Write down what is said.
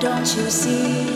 don't you see?